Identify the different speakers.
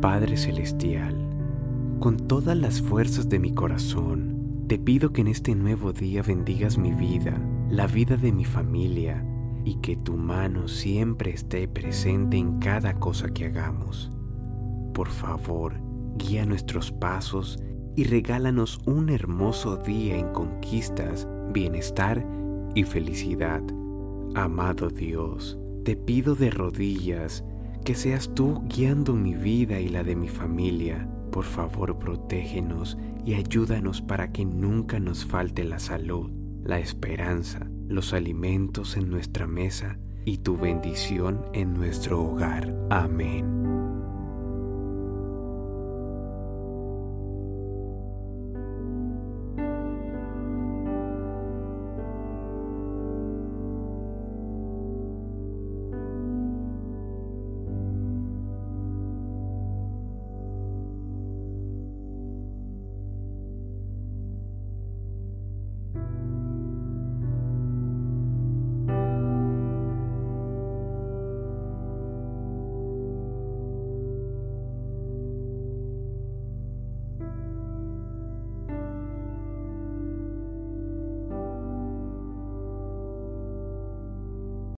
Speaker 1: Padre Celestial, con todas las fuerzas de mi corazón, te pido que en este nuevo día bendigas mi vida, la vida de mi familia, y que tu mano siempre esté presente en cada cosa que hagamos. Por favor, guía nuestros pasos y regálanos un hermoso día en conquistas, bienestar y felicidad. Amado Dios, te pido de rodillas que seas tú guiando mi vida y la de mi familia. Por favor, protégenos y ayúdanos para que nunca nos falte la salud, la esperanza, los alimentos en nuestra mesa y tu bendición en nuestro hogar. Amén.